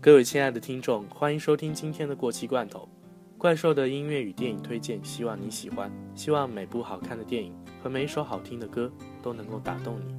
各位亲爱的听众，欢迎收听今天的过期罐头，怪兽的音乐与电影推荐，希望你喜欢。希望每部好看的电影和每一首好听的歌都能够打动你。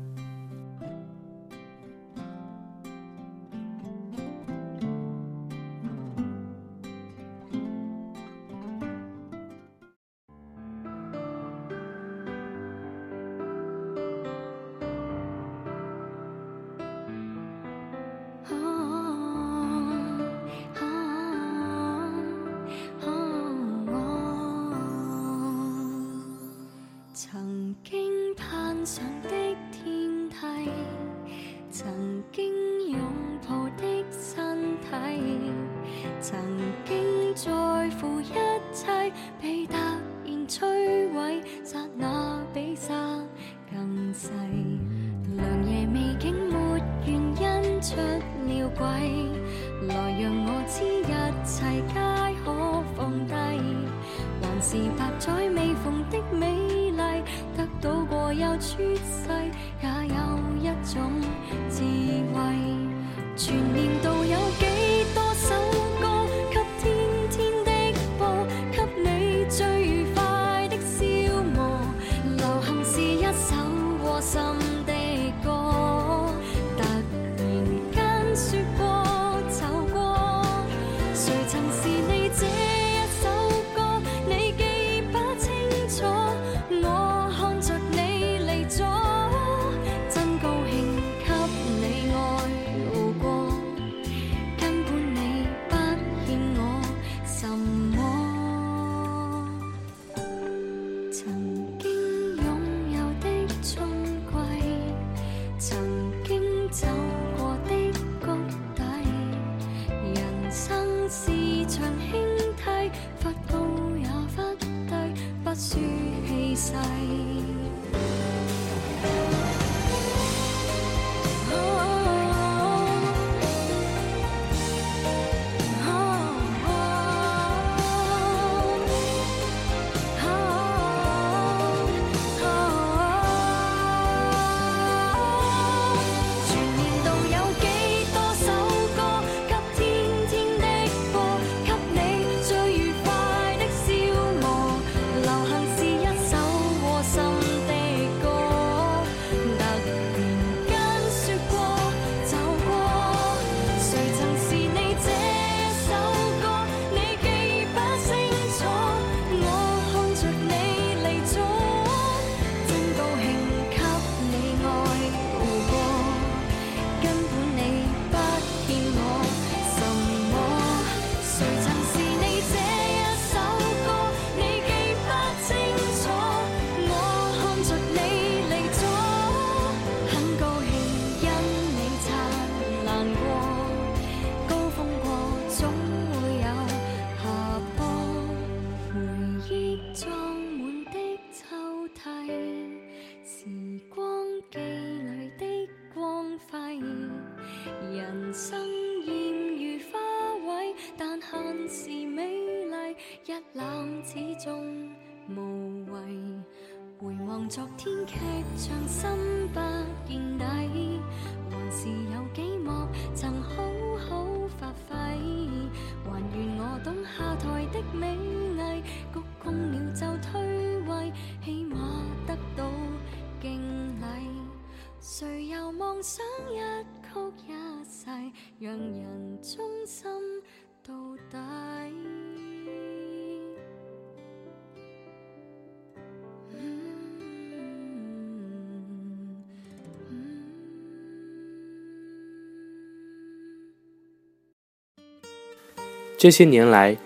这些年来，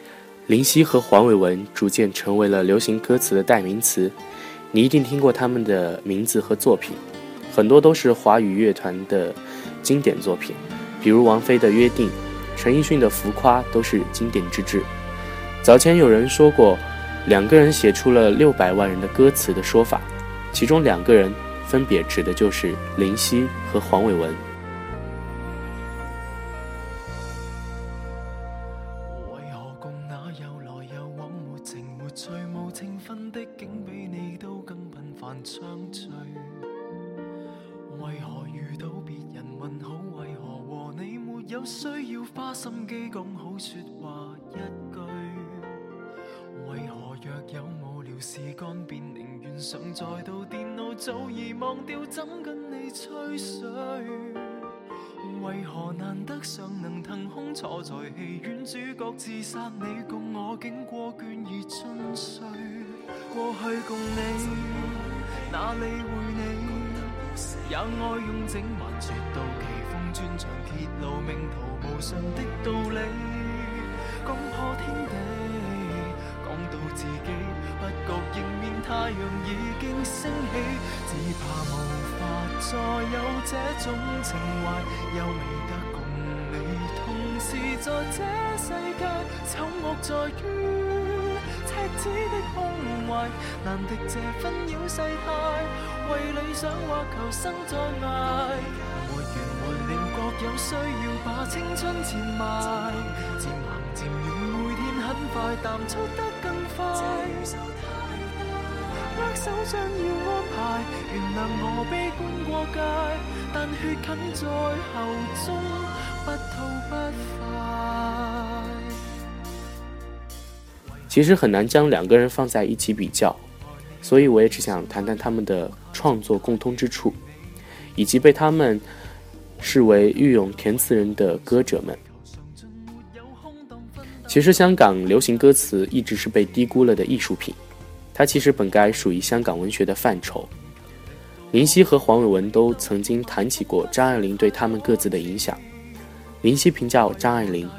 林夕和黄伟文逐渐成为了流行歌词的代名词。你一定听过他们的名字和作品，很多都是华语乐团的经典作品，比如王菲的《约定》，陈奕迅的《浮夸》都是经典之至。早前有人说过，两个人写出了六百万人的歌词的说法，其中两个人分别指的就是林夕和黄伟文。上的道理，讲破天地，讲到自己不觉迎面太阳已经升起，只怕无法再有这种情怀，又未得共你同时在这世界，丑恶在于赤子的胸怀，难敌这纷扰世态。为理想或求生再挨，有需要把青春贱卖，渐行渐远，每天很快淡出得更快。握手将要安排，原谅我悲观过界，但血近在喉中，不吐不快。其实很难将两个人放在一起比较。所以，我也只想谈谈他们的创作共通之处，以及被他们视为御用填词人的歌者们。其实，香港流行歌词一直是被低估了的艺术品，它其实本该属于香港文学的范畴。林夕和黄伟文都曾经谈起过张爱玲对他们各自的影响。林夕评价张爱玲：“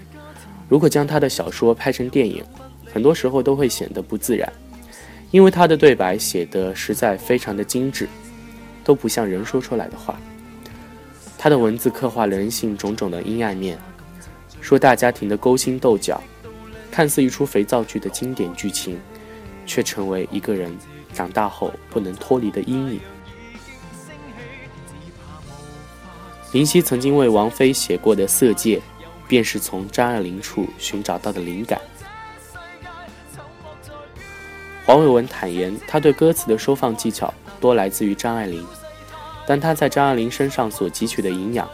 如果将她的小说拍成电影，很多时候都会显得不自然。”因为他的对白写得实在非常的精致，都不像人说出来的话。他的文字刻画人性种种的阴暗面，说大家庭的勾心斗角，看似一出肥皂剧的经典剧情，却成为一个人长大后不能脱离的阴影。林夕曾经为王菲写过的《色戒》，便是从张爱玲处寻找到的灵感。黄伟文坦言，他对歌词的收放技巧多来自于张爱玲，但他在张爱玲身上所汲取的营养，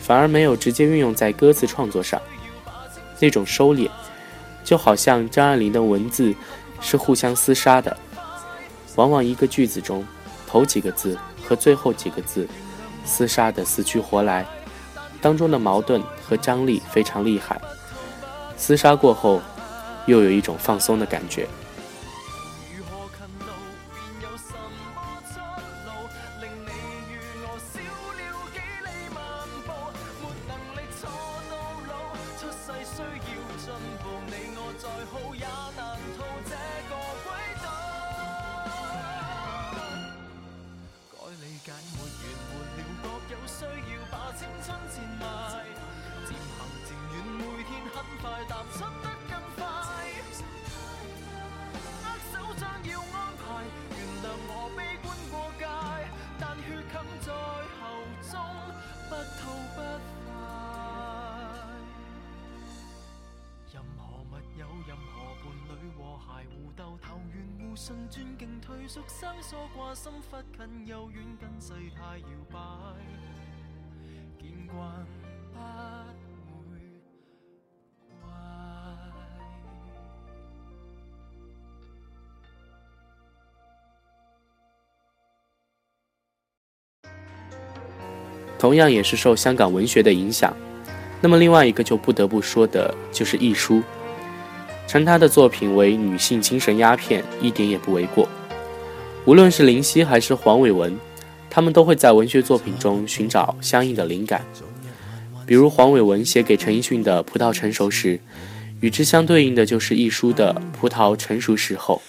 反而没有直接运用在歌词创作上。那种收敛，就好像张爱玲的文字是互相厮杀的，往往一个句子中头几个字和最后几个字厮杀的死去活来，当中的矛盾和张力非常厉害。厮杀过后，又有一种放松的感觉。同样也是受香港文学的影响那么另外一个就不得不说的就是亦舒称他的作品为女性精神鸦片，一点也不为过。无论是林夕还是黄伟文，他们都会在文学作品中寻找相应的灵感。比如黄伟文写给陈奕迅的《葡萄成熟时》，与之相对应的就是亦舒的《葡萄成熟时候》。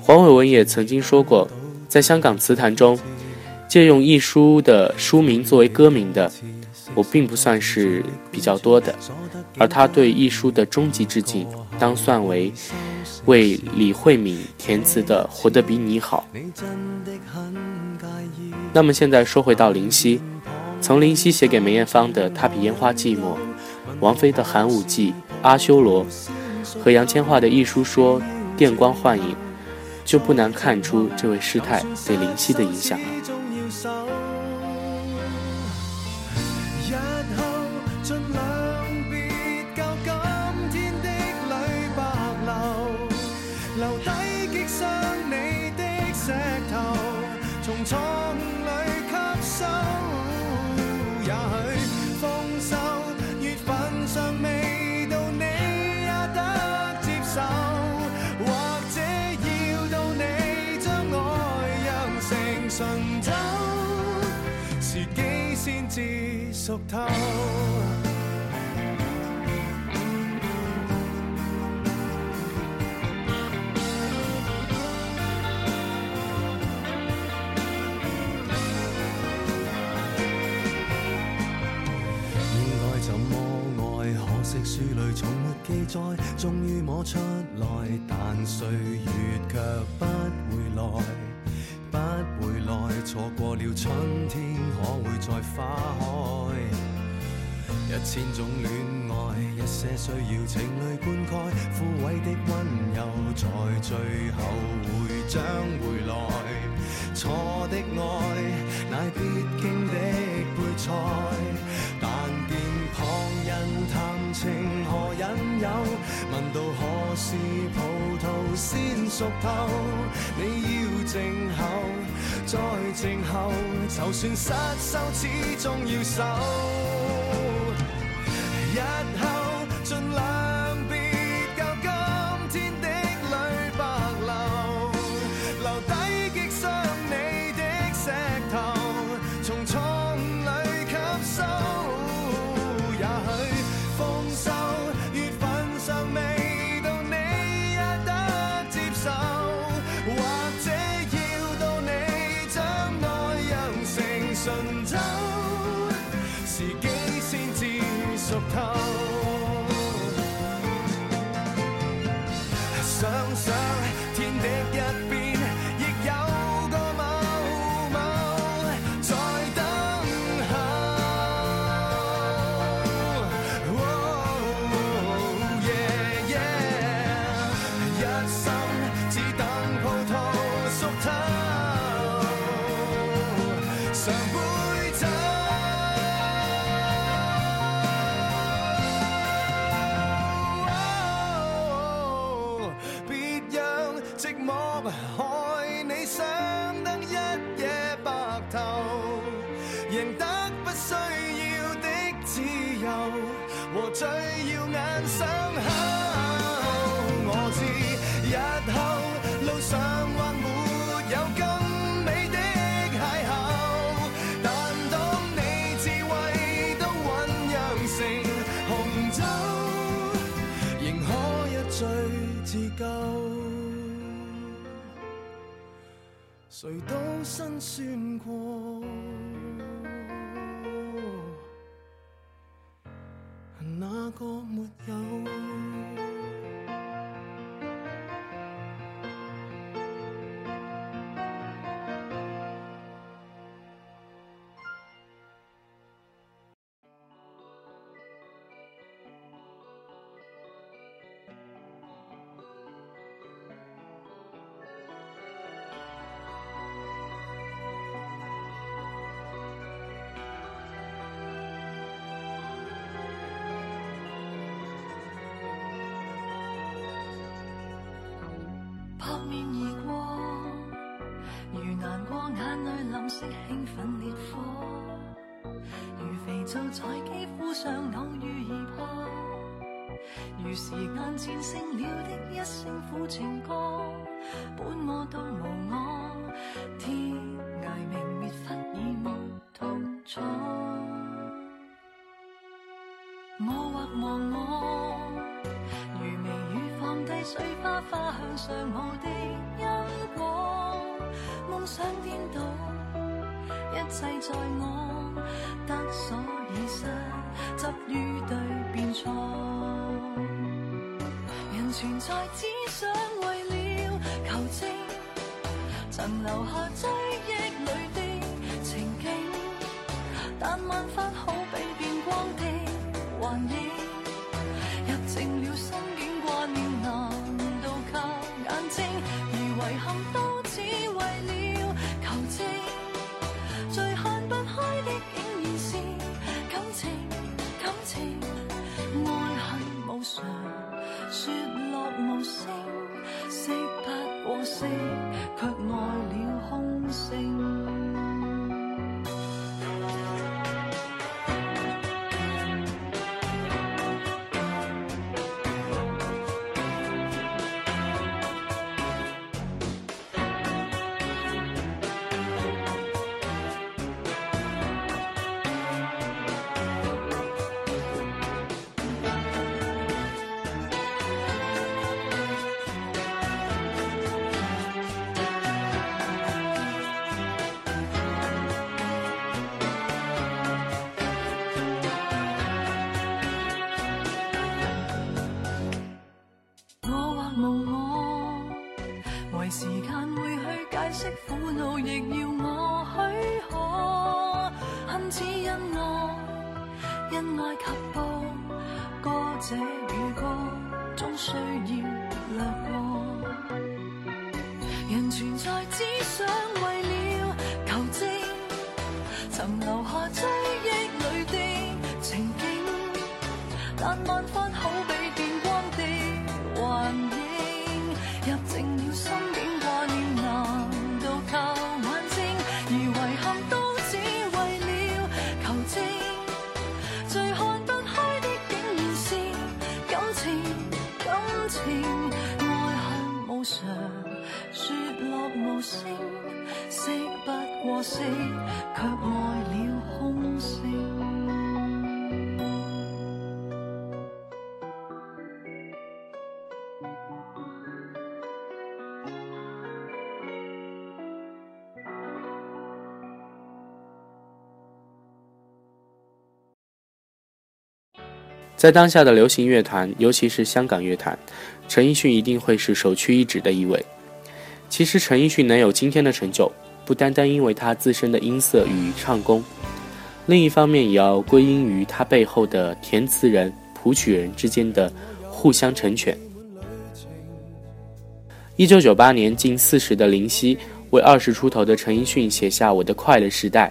黄伟文也曾经说过，在香港词坛中，借用亦舒的书名作为歌名的，我并不算是比较多的。而他对亦舒的终极致敬。当算为为李慧敏填词的《活得比你好》。那么现在说回到林夕，从林夕写给梅艳芳的《他比烟花寂寞》，王菲的《寒武纪》《阿修罗》，和杨千嬅的一书说《电光幻影》，就不难看出这位师太对林夕的影响了。应该怎么爱？可惜书里从没记载，终于摸出来，但岁月却不回来。错过了春天，可会再花开？一千种恋爱，一些需要情侣灌溉，枯萎的温柔在最后会将回来。错的爱乃必经的配菜，但见旁人谈情。问到何时葡萄先熟透？你要静候，再静候，就算失手，始终要守。珍惜兴奋烈火如肥皂在肌肤上偶遇而破如时间战胜了的一声苦情歌本我到无我天。惱，亦不過惜，卻愛了空。在当下的流行乐坛，尤其是香港乐坛，陈奕迅一定会是首屈一指的一位。其实，陈奕迅能有今天的成就，不单单因为他自身的音色与唱功，另一方面也要归因于他背后的填词人、谱曲人之间的互相成全。一九九八年，近四十的林夕为二十出头的陈奕迅写下《我的快乐时代》。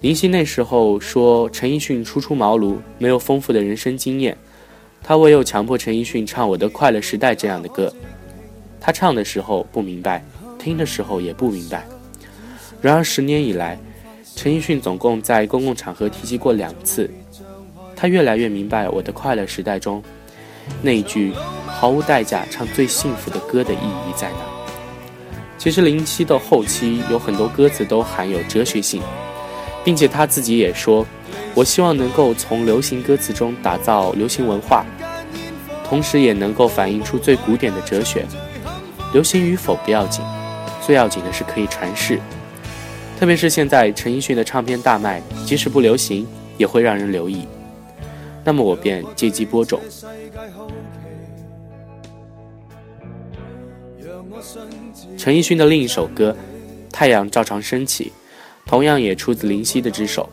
林夕那时候说，陈奕迅初出茅庐，没有丰富的人生经验，他唯有强迫陈奕迅唱《我的快乐时代》这样的歌。他唱的时候不明白，听的时候也不明白。然而十年以来，陈奕迅总共在公共场合提及过两次，他越来越明白《我的快乐时代》中那一句“毫无代价唱最幸福的歌”的意义在哪。其实林夕的后期有很多歌词都含有哲学性。并且他自己也说：“我希望能够从流行歌词中打造流行文化，同时也能够反映出最古典的哲学。流行与否不要紧，最要紧的是可以传世。特别是现在陈奕迅的唱片大卖，即使不流行，也会让人留意。那么我便借机播种。陈奕迅的另一首歌《太阳照常升起》。”同样也出自林夕的之手。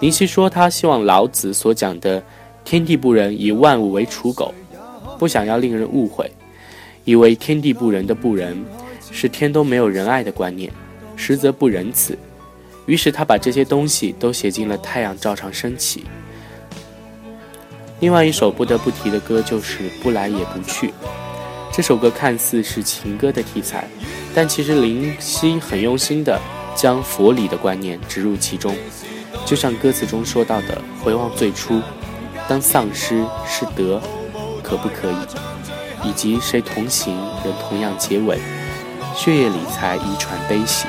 林夕说，他希望老子所讲的“天地不仁，以万物为刍狗”，不想要令人误会，以为天地不仁的不仁是天都没有仁爱的观念，实则不仁慈。于是他把这些东西都写进了《太阳照常升起》。另外一首不得不提的歌就是《不来也不去》。这首歌看似是情歌的题材，但其实林夕很用心的。将佛理的观念植入其中，就像歌词中说到的：“回望最初，当丧失是得，可不可以？以及谁同行，人同样结尾，血液里才遗传悲喜。”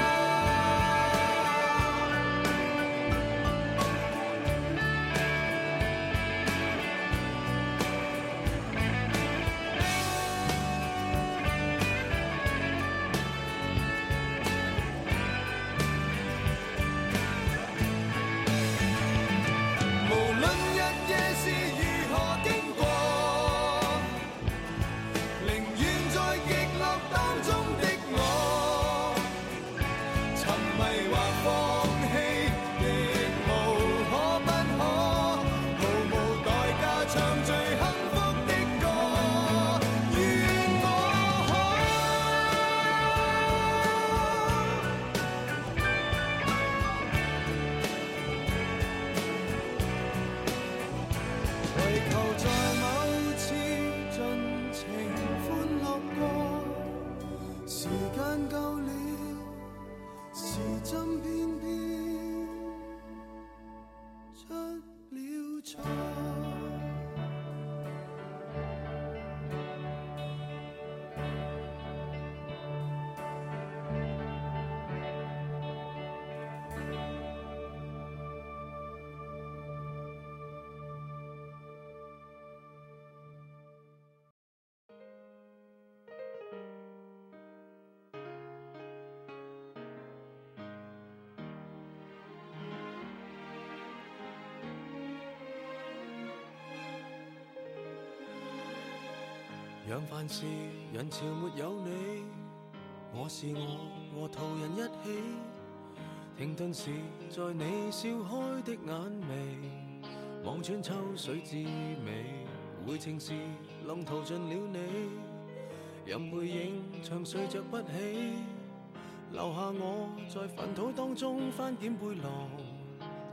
让凡事人潮没有你，我是我和途人一起，停顿时在你笑开的眼眉，望穿秋水之美，回程时浪淘尽了你，任背影长睡着不起，留下我在粪土当中翻检背囊，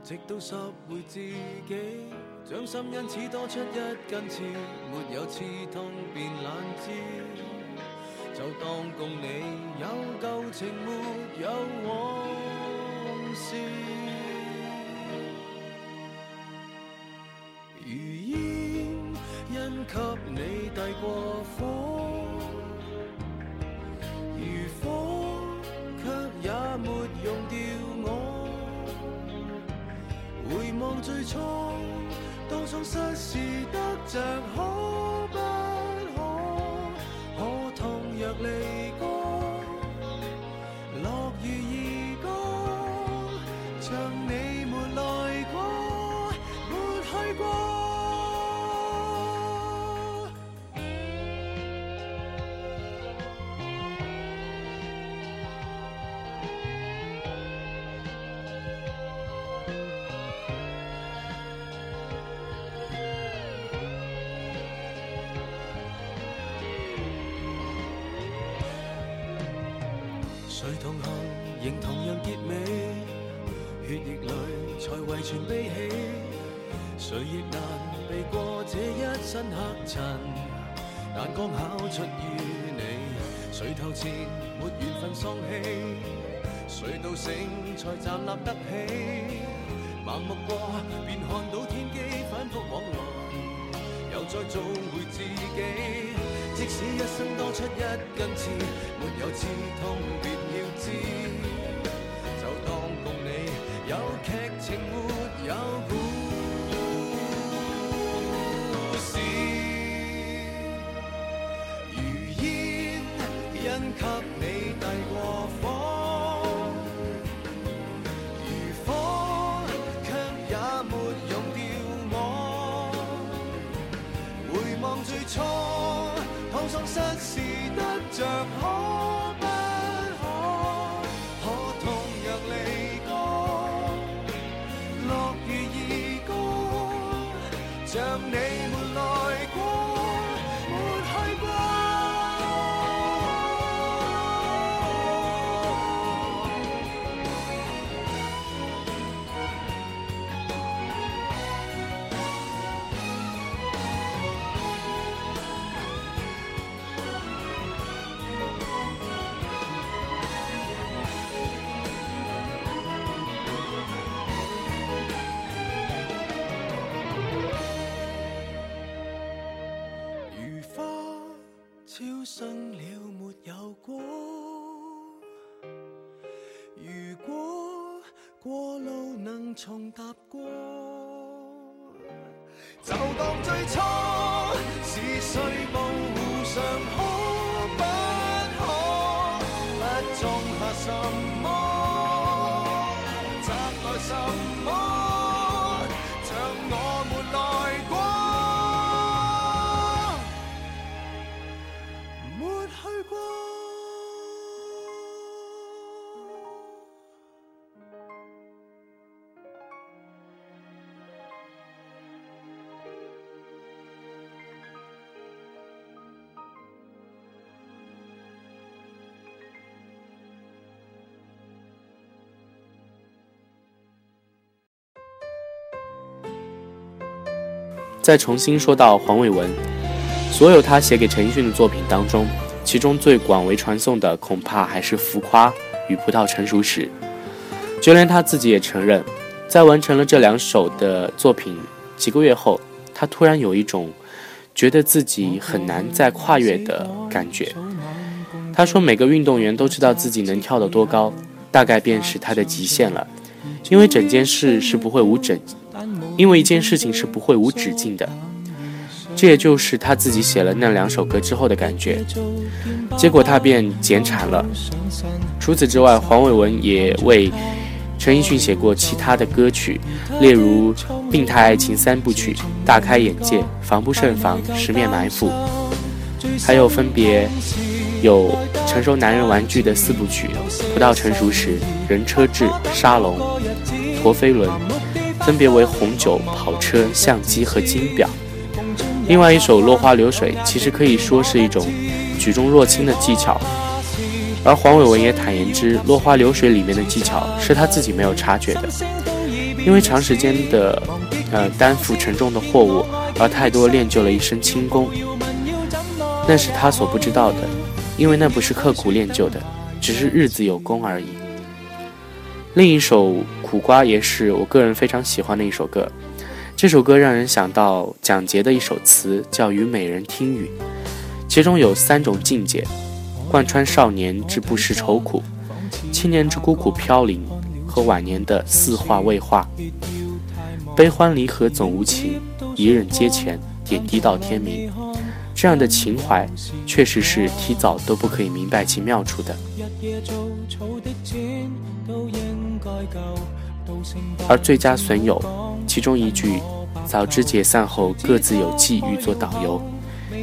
直到拾回自己，掌心因此多出一根刺，没有刺痛便懒知。就当共你有旧情，没有往事。同行，仍同样结尾，血液里才遗传悲喜。谁亦难避过这一身黑尘，但刚巧出于你。谁头前没缘分丧气，谁到醒才站立得起。盲目过便看到天机，反复往来，又再做回自己。即使一生多出一根刺，没有刺痛别要知，就当共你有剧情没有重踏再重新说到黄伟文，所有他写给陈奕迅的作品当中，其中最广为传颂的恐怕还是《浮夸》与《葡萄成熟时》。就连他自己也承认，在完成了这两首的作品几个月后，他突然有一种觉得自己很难再跨越的感觉。他说：“每个运动员都知道自己能跳得多高，大概便是他的极限了，因为整件事是不会无整，因为一件事情是不会无止境的。”这也就是他自己写了那两首歌之后的感觉。结果他便减产了。除此之外，黄伟文也为陈奕迅写过其他的歌曲，例如《病态爱情三部曲》《大开眼界》《防不胜防》《十面埋伏》，还有分别有成熟男人玩具的四部曲：葡萄成熟时、人车志、沙龙、陀飞轮，分别为红酒、跑车、相机和金表。另外一首《落花流水》其实可以说是一种举重若轻的技巧，而黄伟文也坦言之，《落花流水》里面的技巧是他自己没有察觉的，因为长时间的呃担负沉重的货物，而太多练就了一身轻功，那是他所不知道的。因为那不是刻苦练就的，只是日子有功而已。另一首《苦瓜》也是我个人非常喜欢的一首歌，这首歌让人想到蒋捷的一首词，叫《与美人听雨》，其中有三种境界：贯穿少年之不识愁苦，青年之孤苦飘零，和晚年的似化未化。悲欢离合总无情，一任阶前，点滴到天明。这样的情怀，确实是提早都不可以明白其妙处的。而最佳损友，其中一句“早知解散后各自有际遇做导游”，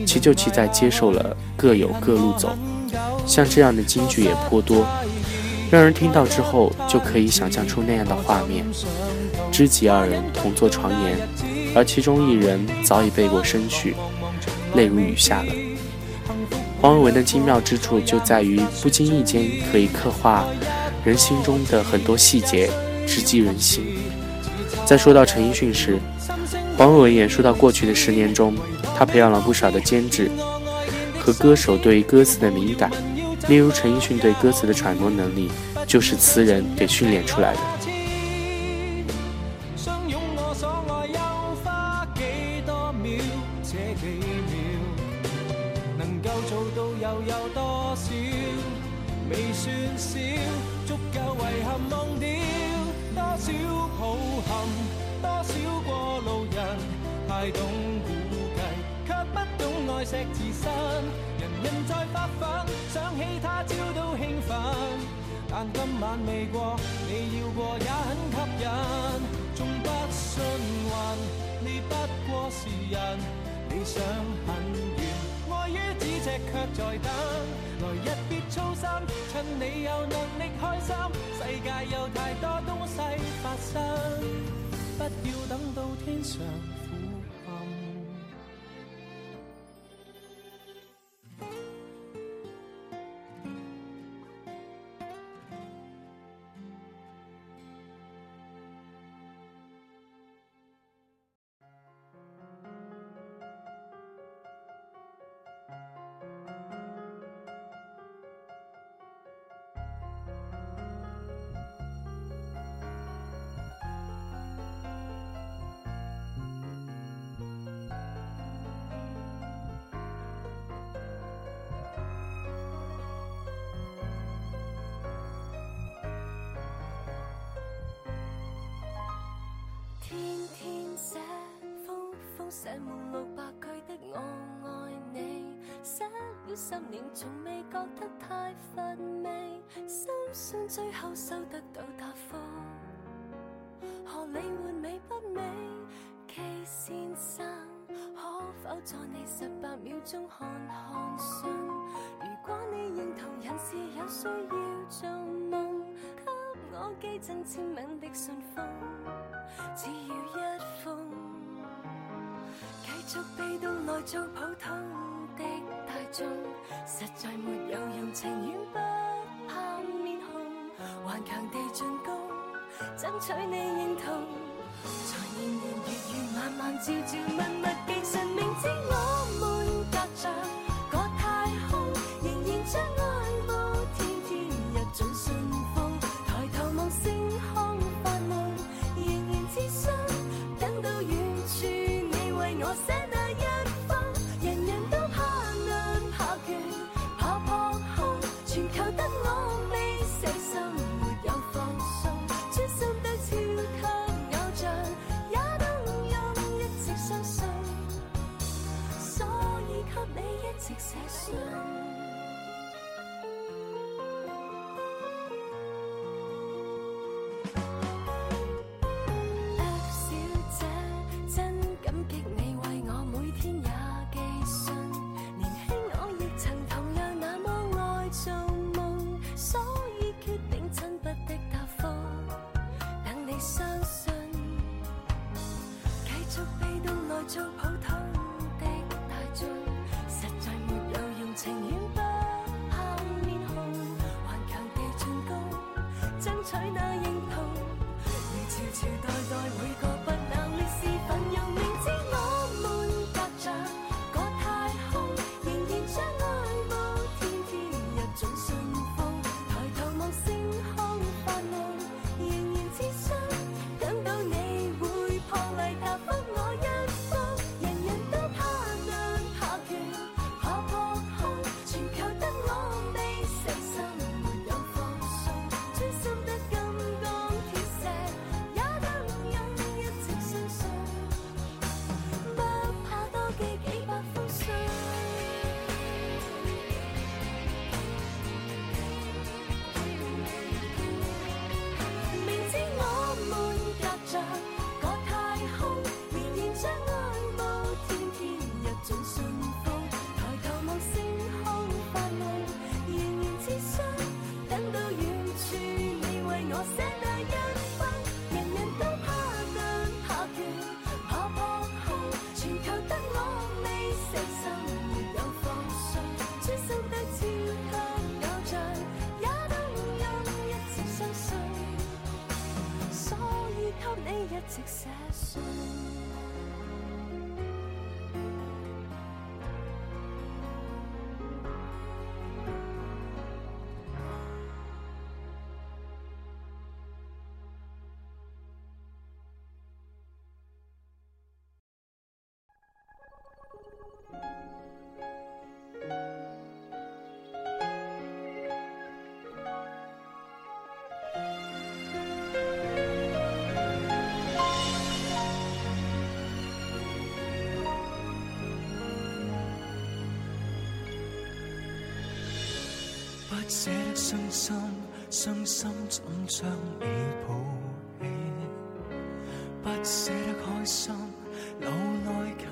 其就其在接受了各有各路走。像这样的金句也颇多，让人听到之后就可以想象出那样的画面：知己二人同坐床沿，而其中一人早已背过身去。泪如雨下了。黄伟文的精妙之处就在于不经意间可以刻画人心中的很多细节，直击人心。在说到陈奕迅时，黄伟文也说到过去的十年中，他培养了不少的监制和歌手对歌词的敏感。例如陈奕迅对歌词的揣摩能力，就是词人给训练出来的。写满六百句的我爱你，写了十年从未觉得太乏味，深信最后收得到答复。何理换美不美？K 先生，可否在你十八秒钟看看信？如果你认同人是有需要做梦，给我寄赠签名的信封，只要一。逐被动来做普通的大众，实在没有用情愿不怕面红，顽强地进攻，争取你认同。才年年月月晚晚朝朝暮暮，其实，明知我们争取那 success. 心怎将你抱起？不舍得开心，留来给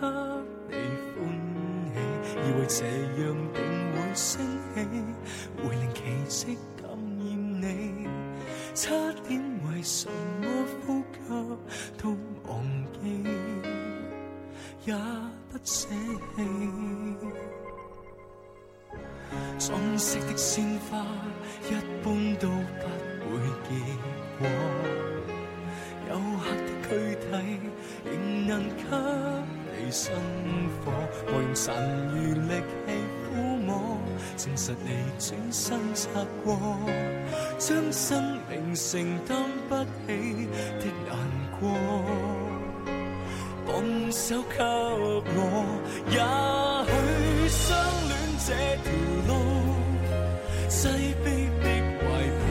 你欢喜。以为这样定会升起，会令奇迹感染你。差点为什么呼吸都忘记，也不舍弃。装饰的鲜花。给你生火我用神余力气抚摸证实你转身擦过将生命承担不起的难过放手给我也许相恋这条路细逼的怀抱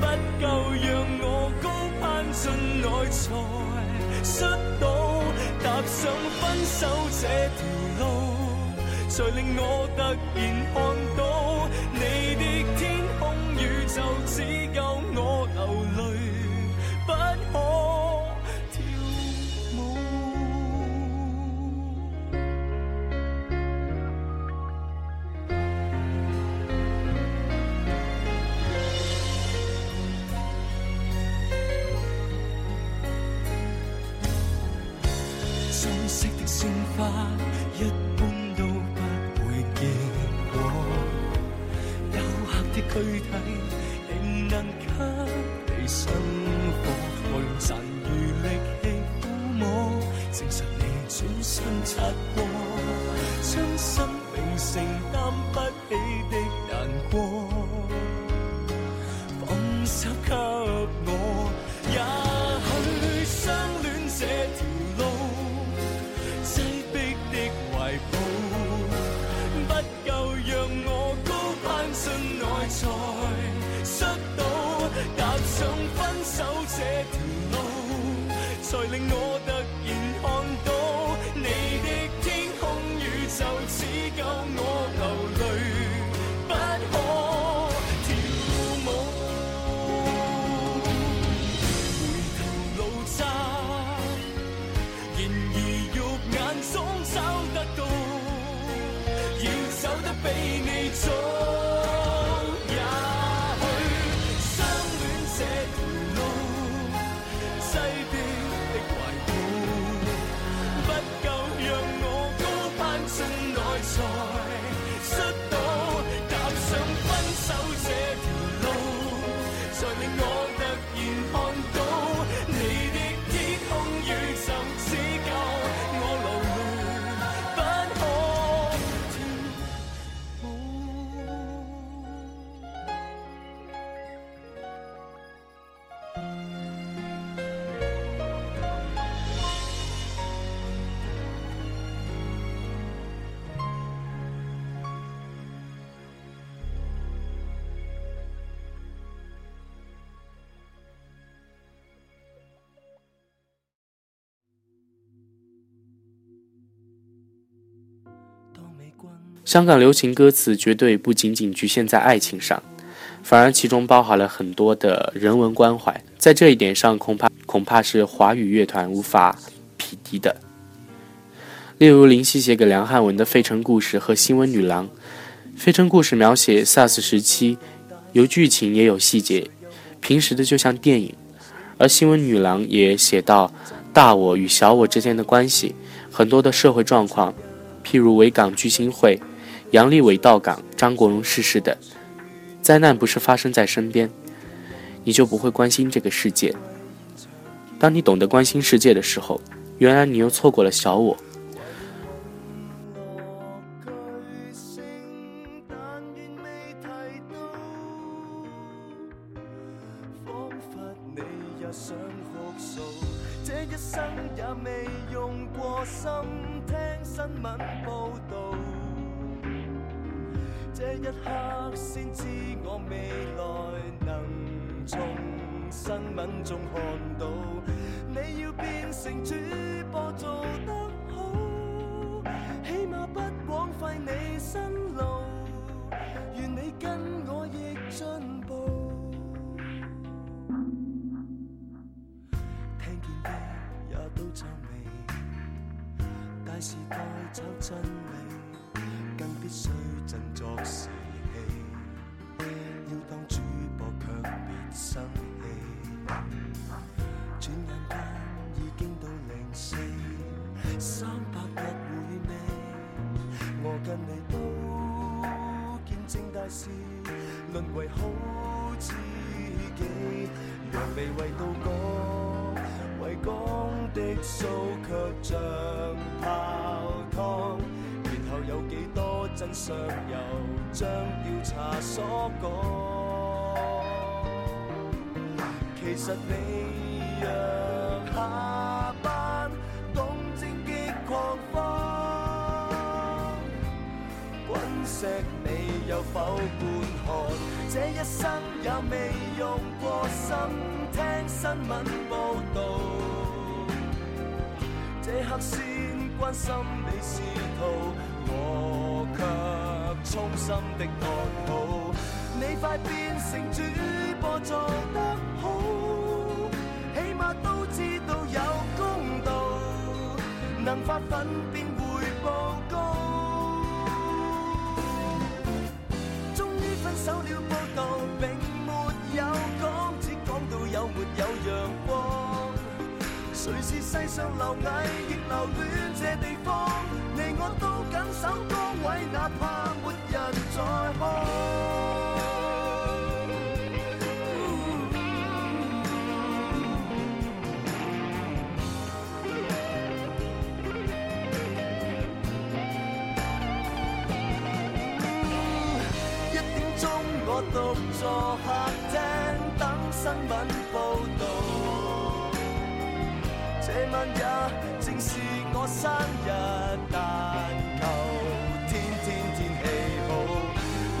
不够让我高攀进内才想分手这条路，才令我突然看到你的天空，宇宙只够我流泪。证实你转身擦过，将生命承担不起。香港流行歌词绝对不仅仅局限在爱情上，反而其中包含了很多的人文关怀，在这一点上，恐怕恐怕是华语乐团无法匹敌的。例如林夕写给梁汉文的《费城故事》和《新闻女郎》，《费城故事》描写 SARS 时期，有剧情也有细节，平时的就像电影；而《新闻女郎》也写到大我与小我之间的关系，很多的社会状况，譬如维港聚星会、杨利伟到港、张国荣逝世等，灾难不是发生在身边，你就不会关心这个世界。当你懂得关心世界的时候，原来你又错过了小我。找真理，更必须振作士气。要当主播却别生气。转眼间已经到零四，三百日回味。我跟你都见证大事，沦为好知己，让未为渡过。为港的数却像泡多真相由将调查所讲。其实你若下班，懂正极狂放，滚石你有否观看？这一生也未用过心。听新闻报道，这刻先关心你仕途，衷心的看好。你快变成主播做得好，起码都知道有公道，能发奋便会报告。终于分手了，报道并没有讲。只讲到有没有阳光？谁是世上留矮亦留恋这地方？你我都紧守岗位，哪怕也正是我生日，但求天天天气好。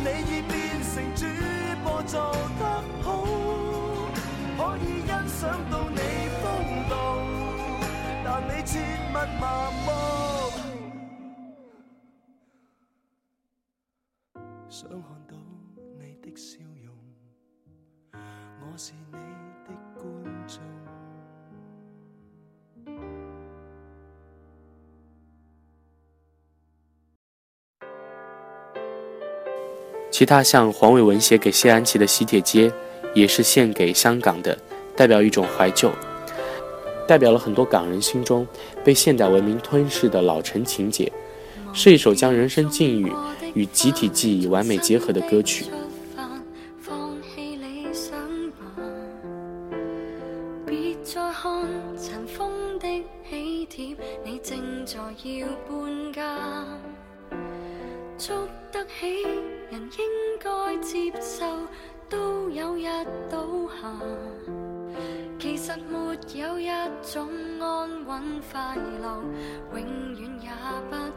你已变成主播做得好，可以欣赏到你风度，但你切勿麻木。其他像黄伟文写给谢安琪的《喜帖街》，也是献给香港的，代表一种怀旧，代表了很多港人心中被现代文明吞噬的老成情节，是一首将人生境遇与集体记忆完美结合的歌曲。很快乐，永远也不。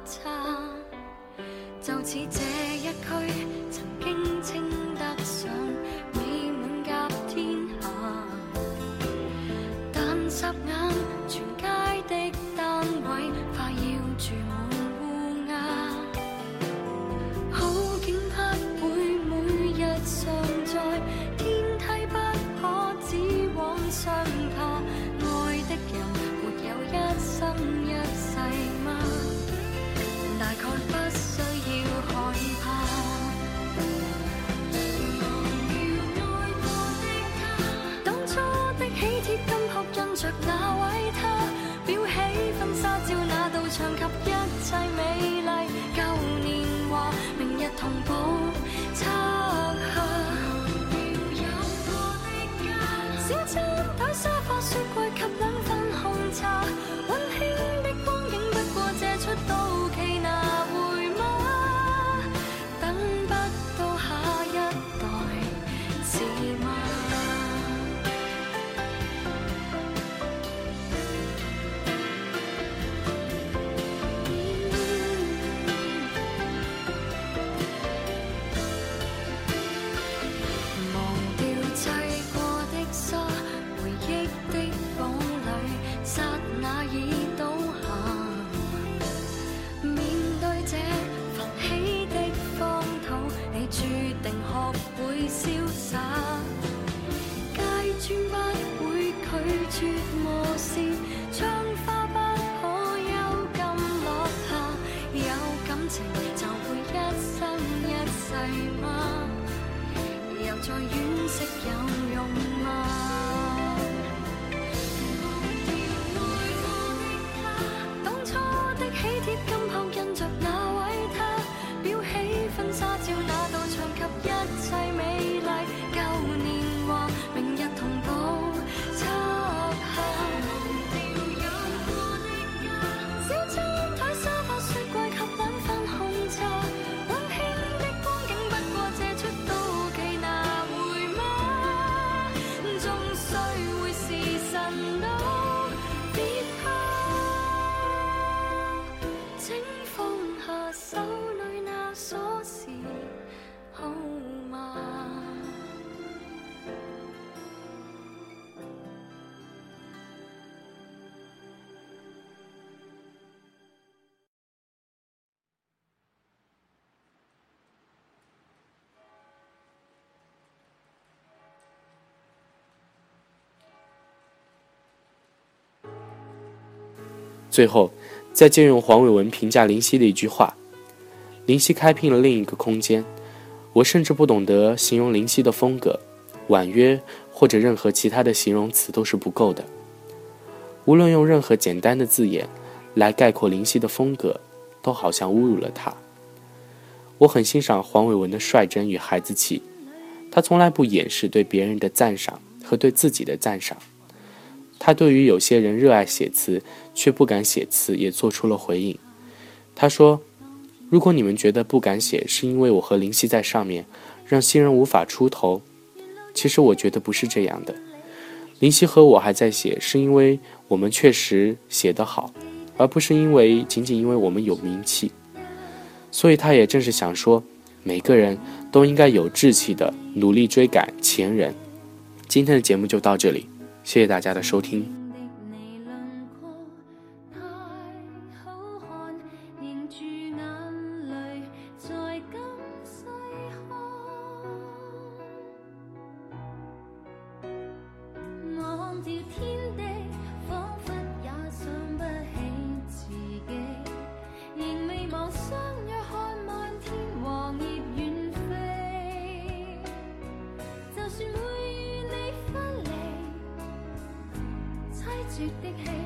最后，再借用黄伟文评价林夕的一句话：“林夕开辟了另一个空间。”我甚至不懂得形容林夕的风格，婉约或者任何其他的形容词都是不够的。无论用任何简单的字眼来概括林夕的风格，都好像侮辱了他。我很欣赏黄伟文的率真与孩子气，他从来不掩饰对别人的赞赏和对自己的赞赏。他对于有些人热爱写词却不敢写词，也做出了回应。他说：“如果你们觉得不敢写是因为我和林夕在上面，让新人无法出头，其实我觉得不是这样的。林夕和我还在写，是因为我们确实写得好，而不是因为仅仅因为我们有名气。所以他也正是想说，每个人都应该有志气的努力追赶前人。今天的节目就到这里。”谢谢大家的收听。血的气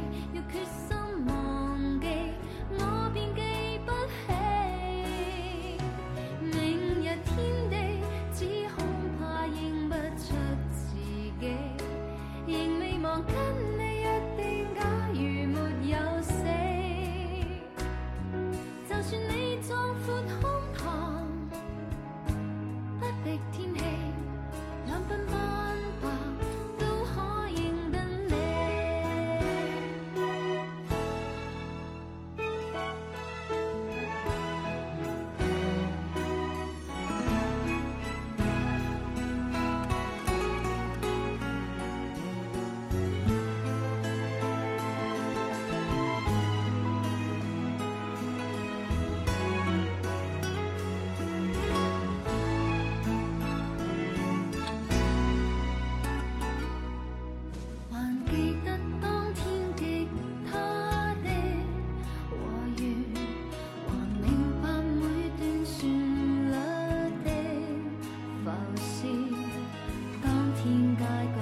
God.